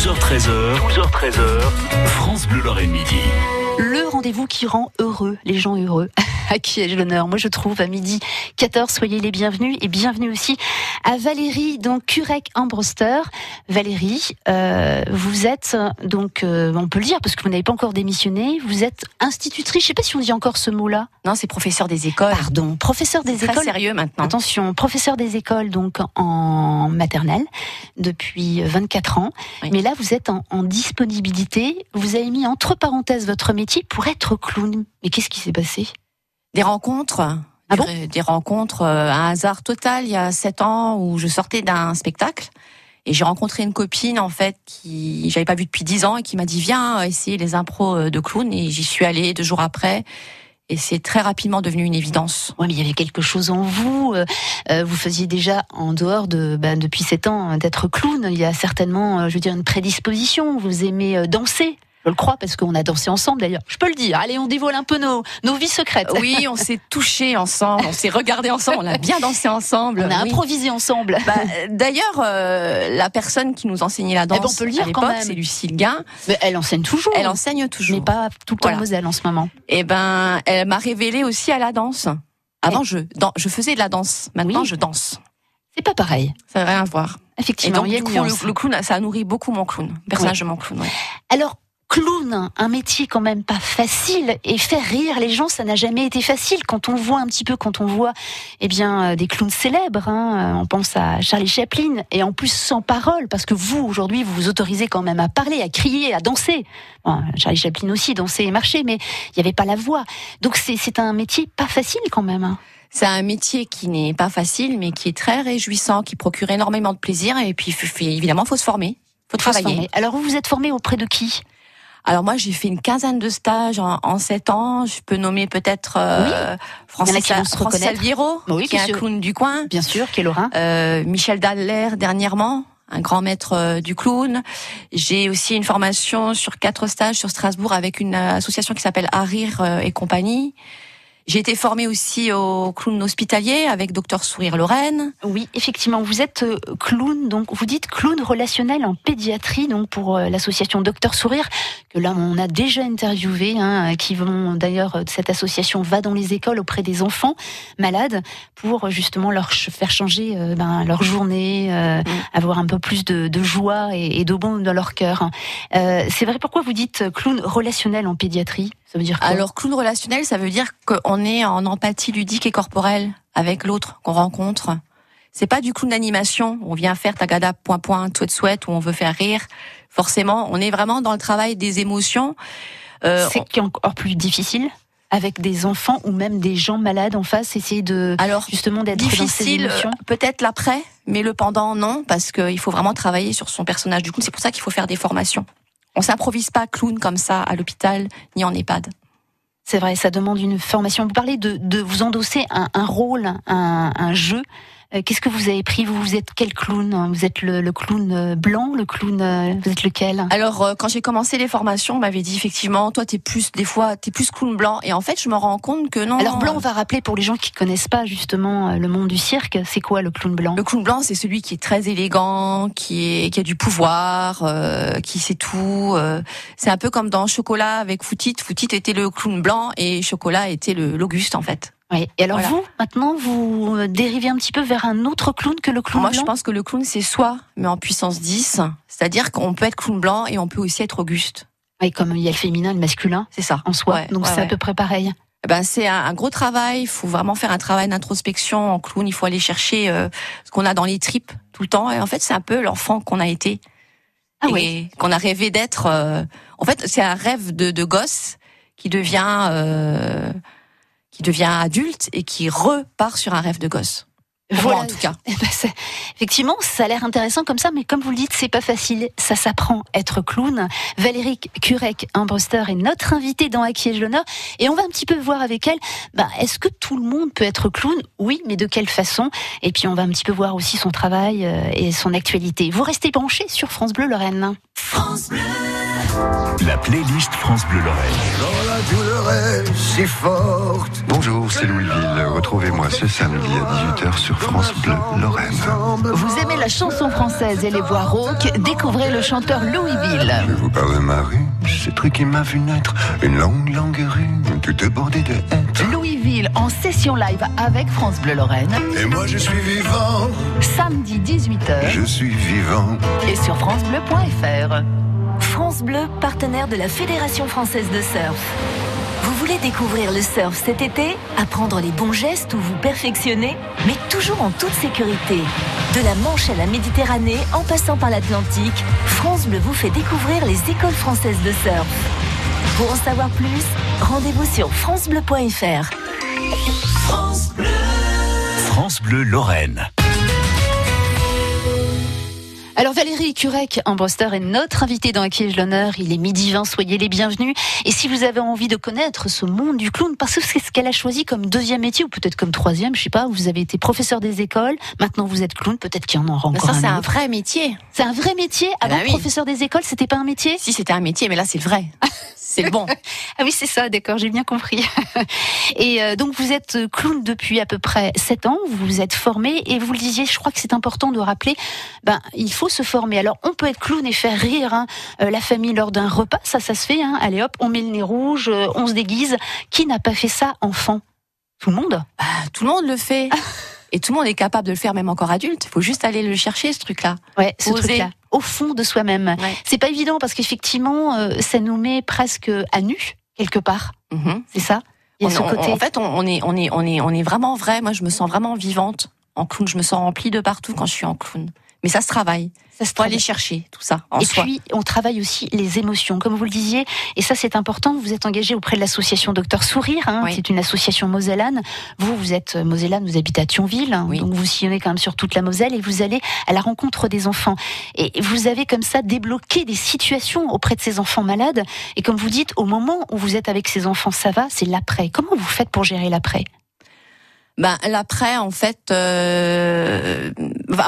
12h13h, 12h13h, France Bleu Lorraine Midi. Le rendez-vous qui rend heureux, les gens heureux. À qui ai-je l'honneur Moi, je trouve à midi 14. Soyez les bienvenus et bienvenue aussi à Valérie, donc Curec Ambroster. Valérie, euh, vous êtes donc, euh, on peut le dire parce que vous n'avez pas encore démissionné. Vous êtes institutrice. Je sais pas si on dit encore ce mot-là. Non, c'est professeur des écoles. Pardon, professeur des Très écoles. sérieux maintenant. Attention, professeur des écoles donc en maternelle depuis 24 ans. Oui. Mais là, vous êtes en, en disponibilité. Vous avez mis entre parenthèses votre métier pour être clown. Mais qu'est-ce qui s'est passé? Des rencontres. Ah bon des, rencontres, euh, un hasard total il y a sept ans où je sortais d'un spectacle et j'ai rencontré une copine en fait qui j'avais pas vue depuis dix ans et qui m'a dit viens euh, essayer les impros euh, de clown et j'y suis allée deux jours après et c'est très rapidement devenu une évidence. Ouais, mais il y avait quelque chose en vous. euh, vous faisiez déjà en dehors de ben, depuis 7 ans euh, d'être clown. Il y a certainement, je veux dire, une prédisposition. Vous aimez danser. Je le crois parce qu'on a dansé ensemble d'ailleurs. Je peux le dire. Allez, on dévoile un peu nos, nos vies secrètes. Oui, on s'est touchés ensemble, on s'est regardés ensemble, on a bien dansé ensemble. On a oui. improvisé ensemble. Bah, D'ailleurs, euh, la personne qui nous enseignait la danse Eh ben, on peut le dire à quand l'époque, même. c'est Lucille Guin. Mais elle enseigne toujours. Elle enseigne toujours. mais pas tout le temps Voilà. en Moselle en ce moment. Eh ben, elle m'a révélé aussi à la danse. Avant, je, dan- je faisais de la danse. Maintenant, Oui. je danse. C'est pas pareil. Ça n'a rien à voir. Et Effectivement, donc, y a du coup, le, le clown, ça a nourri beaucoup mon clown. Le personnage de mon clown, ouais. Alors, clown, un métier quand même pas facile, et faire rire les gens, ça n'a jamais été facile. Quand on voit un petit peu, quand on voit, eh bien, euh, des clowns célèbres, hein, euh, on pense à Charlie Chaplin, et en plus sans parole, parce que vous, aujourd'hui, vous vous autorisez quand même à parler, à crier, à danser. Bon, Charlie Chaplin aussi dansait et marchait, mais il n'y avait pas la voix. Donc c'est c'est un métier pas facile quand même. hein. C'est un métier qui n'est pas facile, mais qui est très réjouissant, qui procure énormément de plaisir. Et puis, évidemment, faut se former. Faut Faut se travailler. former. Alors vous vous êtes formé auprès de qui? Alors moi, j'ai fait une quinzaine de stages en, en sept ans. Je peux nommer peut-être euh, Francis, qui Francis Oui, qui est un sûr. clown du coin. Bien sûr, quel Laurent Euh, Michel Dallaire dernièrement, un grand maître euh, du clown. J'ai aussi une formation sur quatre stages sur Strasbourg avec une euh, association qui s'appelle Arir euh, et compagnie. J'ai été formée aussi au clown hospitalier avec Docteur Sourire Lorraine. Oui, effectivement, vous êtes euh, clown, donc vous dites clown relationnel en pédiatrie, donc pour euh, l'association Docteur Sourire, que là on a déjà interviewé, hein, qui vont d'ailleurs euh, cette association va dans les écoles auprès des enfants malades pour euh, justement leur faire changer euh, ben, leur journée, euh, avoir un peu plus de, de joie et, et de bon dans leur cœur. Euh, C'est vrai. Pourquoi vous dites euh, clown relationnel en pédiatrie? Ça veut dire quoi Alors clown relationnel, ça veut dire qu'on est en empathie ludique et corporelle avec l'autre qu'on rencontre. C'est pas du clown d'animation. On vient faire tagada point point souhait souhait où on veut faire rire. Forcément, on est vraiment dans le travail des émotions. Euh, c'est qui est encore plus difficile avec des enfants ou même des gens malades en face, essayer de alors justement d'être dans ces difficile, émotions? peut-être l'après, mais le pendant non, parce qu'il faut vraiment travailler sur son personnage du clown. C'est pour ça qu'il faut faire des formations. On s'improvise pas clown comme ça à l'hôpital ni en EHPAD. C'est vrai, ça demande une formation. Vous parlez de, vous endosser un, rôle, un jeu. Euh, Qu'est-ce que vous avez pris? Vous, vous êtes quel clown? Vous êtes le, le clown euh, blanc, le clown euh, Vous êtes lequel? Alors euh, quand j'ai commencé les formations, on m'avait dit effectivement, toi t'es plus des fois t'es plus clown blanc, et en fait je me rends compte que non. Alors blanc, on va rappeler pour les gens qui connaissent pas justement le monde du cirque. C'est quoi le clown blanc? Le clown blanc, c'est celui qui est très élégant, qui est qui a du pouvoir, euh, qui sait tout. euh. c'est un peu comme dans Chocolat avec Foutit. Foutit était le clown blanc et Chocolat était le l'Auguste en fait. Oui. Et alors Voilà. vous, maintenant, vous euh, dérivez un petit peu vers un autre clown que le clown Moi, blanc je pense que le clown c'est soi, mais en puissance 10. C'est-à-dire qu'on peut être clown blanc et on peut aussi être Auguste. Oui, comme il y a le féminin, le masculin C'est ça. en soi. Ouais, Donc ouais, c'est à peu près pareil. Eh Ben c'est un, un gros travail. Il faut vraiment faire un travail d'introspection en clown. Il faut aller chercher euh, ce qu'on a dans les tripes tout le temps. Et en fait, c'est un peu l'enfant qu'on a été Ah et oui. qu'on a rêvé d'être. euh, En fait, c'est un rêve de, de gosse qui devient euh, qui devient adulte et qui repart sur un rêve de gosse. Moi, en tout cas. Eh ben, effectivement, ça a l'air intéressant comme ça, mais comme vous le dites, c'est pas facile. Ça s'apprend être clown. Valérie Curec, Ambroster est notre invitée dans À qui l'honneur, et on va un petit peu voir avec elle. Bah, est-ce que tout le monde peut être clown? Oui, mais de quelle façon? Et puis on va un petit peu voir aussi son travail euh, et son actualité. Vous restez branchés sur France Bleu Lorraine. La playlist France Bleu Lorraine. Quand la douleur est si forte. Bonjour, c'est Louisville. Retrouvez-moi ce samedi à 18h sur France Bleu Lorraine. Vous aimez la chanson française et les voix rauques? Découvrez le chanteur Louisville. Je vous parle de ma rue, ce truc qui m'a vu naître. Une longue, longue rue, toute bordée de hêtres. Louisville en session live avec France Bleu Lorraine. Et moi je suis vivant. Samedi 18h Je suis vivant. et sur francebleu.fr. France Bleu, partenaire de la Fédération française de surf. Vous voulez découvrir le surf cet été Apprendre les bons gestes ou vous perfectionner? Mais toujours en toute sécurité. De la Manche à la Méditerranée, en passant par l'Atlantique, France Bleu vous fait découvrir les écoles françaises de surf. Pour en savoir plus, rendez-vous sur francebleu.fr. France Bleu Lorraine. Alors Valérie Curec Broster est notre invitée dans Acquiège l'honneur. Il est midi 20, soyez les bienvenus. Et si vous avez envie de connaître ce monde du clown, parce que c'est ce qu'elle a choisi comme deuxième métier, ou peut-être comme troisième, je sais pas, vous avez été professeur des écoles, maintenant vous êtes clown, peut-être qu'il y en aura encore ça, c'est un vrai métier. C'est un vrai métier? Ah Avant bah oui. professeur des écoles, c'était pas un métier? Si c'était un métier, mais là, c'est vrai. C'est le bon. Ah oui, c'est ça, d'accord, j'ai bien compris. Et euh, donc vous êtes clown depuis à peu près 7 ans, vous vous êtes formé et vous le disiez, je crois que c'est important de rappeler, ben il faut se former. Alors on peut être clown et faire rire hein, euh, la famille lors d'un repas, ça ça se fait. Hein. Allez hop, on met le nez rouge, euh, on se déguise. Qui n'a pas fait ça enfant? Tout le monde? Bah, tout le monde le fait. Et tout le monde est capable de le faire, même encore adulte. Il faut juste aller le chercher, ce truc-là. Ouais, ce truc-là, au fond de soi-même. Ouais. C'est pas évident parce qu'effectivement, euh, ça nous met presque à nu quelque part. Mhm. C'est ça Il y a On- ce on- côté. en fait, on, on est, on est, on est, on est vraiment vrai. Moi, je me sens vraiment vivante en clown. Je me sens remplie de partout quand je suis en clown. Mais ça se travaille. ça se Faut aller travaille. chercher tout ça en Et soi. puis, on travaille aussi les émotions, comme vous le disiez. Et ça, c'est important. Vous êtes engagé auprès de l'association Docteur Sourire. Hein, Oui. C'est une association mosellane. Vous, vous êtes euh, mosellane, vous habitez à Thionville. hein, Oui. Donc, vous sillonnez quand même sur toute la Moselle et vous allez à la rencontre des enfants. Et vous avez comme ça débloqué des situations auprès de ces enfants malades. Et comme vous dites, au moment où vous êtes avec ces enfants, ça va, c'est l'après. Comment vous faites pour gérer l'après? Ben l'après, en fait, euh,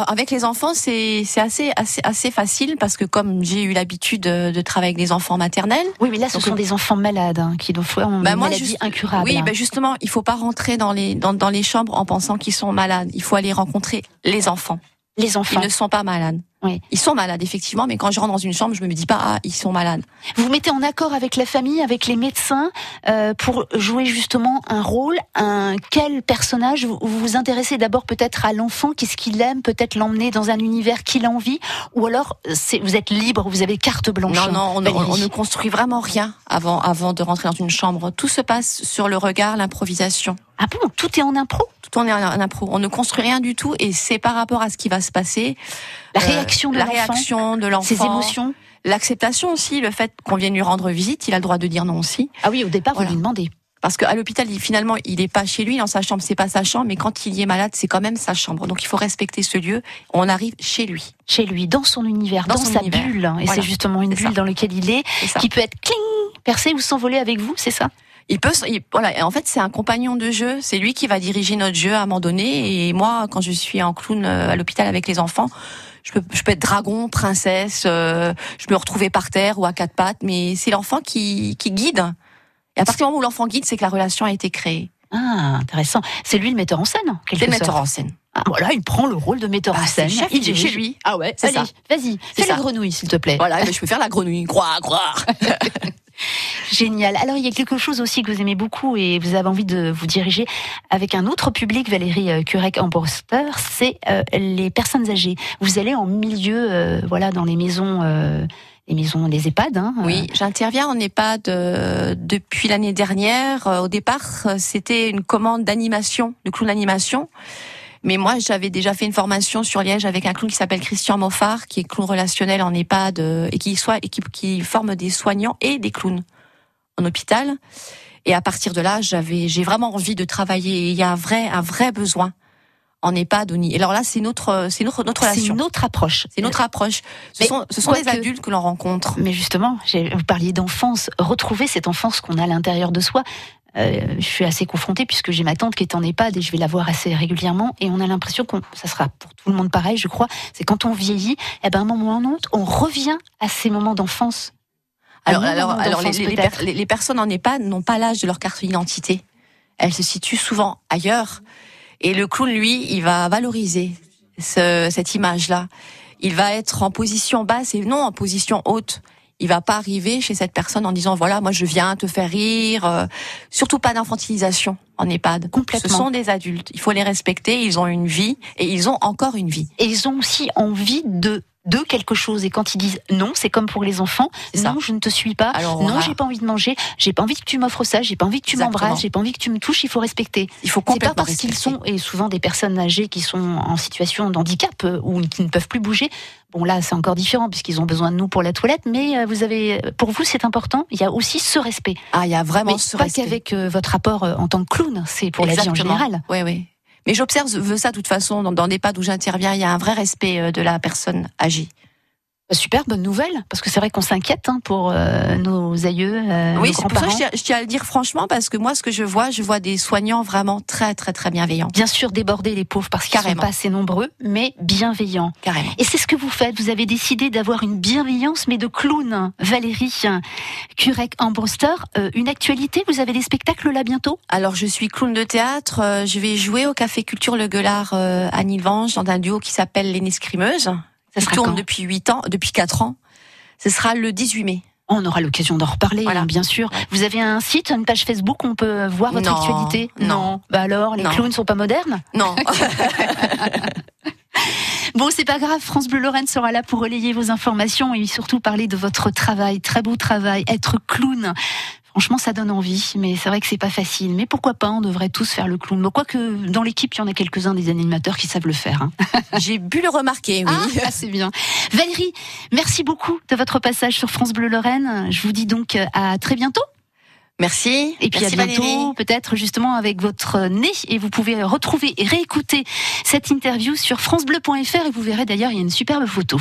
avec les enfants, c'est c'est assez assez assez facile parce que comme j'ai eu l'habitude de, de travailler avec des enfants maternels. Oui, mais là, ce sont des enfants malades hein, qui doivent faire une moi, maladie juste- incurable. Oui, hein. ben justement, il faut pas rentrer dans les dans, dans les chambres en pensant qu'ils sont malades. Il faut aller rencontrer les enfants. les enfants. Ils ne sont pas malades. Oui. Ils sont malades effectivement, mais quand je rentre dans une chambre, je me dis pas ah ils sont malades. Vous vous mettez en accord avec la famille, avec les médecins, euh, pour jouer justement un rôle, un quel personnage vous vous intéressez d'abord peut-être à l'enfant, qu'est-ce qu'il aime, peut-être l'emmener dans un univers qu'il a envie, ou alors vous êtes libre, vous avez carte blanche. Non non, on, ne- Valérie. on ne construit vraiment rien avant avant de rentrer dans une chambre. Tout se passe sur le regard, l'improvisation. Ah bon, tout est en impro? Tout en est en impro. On ne construit rien du tout et c'est par rapport à ce qui va se passer. La Euh, réaction de la l'enfant, réaction de l'enfant, ses émotions. l'acceptation aussi, le fait qu'on vienne lui rendre visite, il a le droit de dire non aussi. Ah oui, au départ Voilà. vous lui demandez. Parce qu'à l'hôpital, finalement, il n'est pas chez lui, dans sa chambre, c'est pas sa chambre, mais quand il y est malade, c'est quand même sa chambre. Donc il faut respecter ce lieu. On arrive chez lui. Chez lui, dans son univers, dans, Dans son sa univers. bulle, et Voilà. c'est justement une bulle ça. dans laquelle il est, qui peut être cling, percé ou s'envoler avec vous, c'est ça? Il peut, il- voilà. Et En fait, c'est un compagnon de jeu. C'est lui qui va diriger notre jeu à un moment donné. Et moi, quand je suis en clown euh, à l'hôpital avec les enfants, je peux, je peux être dragon, princesse. euh, je peux me retrouver par terre ou à quatre pattes. Mais c'est l'enfant qui, qui guide. Et à partir du moment où l'enfant guide, c'est que la relation a été créée. Ah, intéressant. C'est lui le metteur en scène, quelque C'est le metteur en scène. Ah, voilà, il prend le rôle de metteur Ah, en scène. chef, il est chez lui. Ah ouais, C'est ça. vas-y, C'est fais la grenouille, s'il te plaît. Voilà, je peux faire la grenouille. Croire, croire. Génial. Alors, il y a quelque chose aussi que vous aimez beaucoup et vous avez envie de vous diriger avec un autre public, Valérie euh, Curec en Broster, c'est euh, les personnes âgées. Vous allez en milieu, euh, voilà, dans les maisons, euh, les maisons, les EHPAD. Hein, Oui, j'interviens en EHPAD euh, depuis l'année dernière. Euh, Au départ, euh, c'était une commande d'animation, de clown d'animation. Mais moi, j'avais déjà fait une formation sur Liège avec un clown qui s'appelle Christian Moffard, qui est clown relationnel en EHPAD euh, et qui, soit, et qui, qui forme des soignants et des clowns en hôpital. Et à partir de là, j'avais, j'ai vraiment envie de travailler. Et Il y a un vrai, un vrai besoin en EHPAD. Et alors là, c'est notre, c'est notre, notre C'est relation. une autre approche. C'est notre approche. Ce Mais sont, ce sont des quoique- adultes que l'on rencontre. Mais justement, vous parliez d'enfance, retrouver cette enfance qu'on a à l'intérieur de soi. Euh, je suis assez confrontée puisque j'ai ma tante qui est en EHPAD et je vais la voir assez régulièrement et on a l'impression qu'on, ça sera pour tout le monde pareil, je crois, c'est quand on vieillit, eh ben, à un moment ou à un autre, on revient à ces moments d'enfance. Alors, alors, les, d'enfance, les- peut-être. les- les personnes en EHPAD n'ont pas l'âge de leur carte d'identité. Elles se situent souvent ailleurs. Et le clown, lui, il va valoriser ce- cette image-là. Il va être en position basse et non en position haute. Il va pas arriver chez cette personne en disant voilà, moi je viens te faire rire. euh, surtout pas d'infantilisation en EHPAD. Complètement. Ce sont des adultes. Il faut les respecter. Ils ont une vie et ils ont encore une vie. Et ils ont aussi envie de de quelque chose. Et quand ils disent non, c'est comme pour les enfants, non, je ne te suis pas, Alors, non, j'ai pas envie de manger, j'ai pas envie que tu m'offres ça, j'ai pas envie que tu m'embrasses, j'ai pas envie que tu me touches, il faut respecter. Il faut C'est pas complètement parce qu'ils sont et souvent des personnes âgées qui sont en situation d'handicap euh, ou qui ne peuvent plus bouger. Bon là, c'est encore différent puisqu'ils ont besoin de nous pour la toilette, mais euh, vous avez pour vous c'est important, il y a aussi ce respect. Ah, il y a vraiment mais ce pas respect. qu'avec euh, votre rapport en tant que clown, c'est pour la vie en général. Oui, oui. Mais j'observe ça de toute façon dans, des pas où j'interviens. Il y a un vrai respect euh, de la personne âgée. Bah, Super, bonne nouvelle, parce que c'est vrai qu'on s'inquiète hein, pour euh, nos aïeux, euh, oui, c'est pour ça que je tiens, je tiens à le dire franchement parce que moi, ce que je vois, je vois des soignants vraiment très, très, très bienveillants. Bien sûr, déborder les pauvres parce qu'ils ne sont pas assez nombreux, mais bienveillants. Carrément. Et c'est ce que vous faites. Vous avez décidé d'avoir une bienveillance, mais de clown. Valérie Curec Ambroster, euh, une actualité. Vous avez des spectacles là bientôt? Alors, je suis clown de théâtre. euh, Je vais jouer au Café Culture Le Gueulard euh, à Nilvange dans un duo qui s'appelle Les Nescrimeuses. Ça sera tourne depuis 8 ans, depuis 4 ans. Ce sera le 18 mai. On aura l'occasion d'en reparler, Voilà. hein, bien sûr. Vous avez un site, une page Facebook, on peut voir votre Non, actualité non. Bah alors, les Non. clowns sont pas modernes Non. Bon, c'est pas grave, France Bleu Lorraine sera là pour relayer vos informations et surtout parler de votre travail, très beau travail, être clown. Franchement, ça donne envie, mais c'est vrai que c'est pas facile. Mais pourquoi pas, on devrait tous faire le clown. Quoique, dans l'équipe, il y en a quelques-uns des animateurs qui savent le faire. hein. J'ai bu le remarquer, oui. Ah, c'est bien. Valérie, merci beaucoup de votre passage sur France Bleu Lorraine. Je vous dis donc euh, à très bientôt. Merci. Et puis Merci à bientôt, peut-être justement avec votre nez. Et vous pouvez retrouver et réécouter cette interview sur francebleu.fr et vous verrez d'ailleurs, il y a une superbe photo.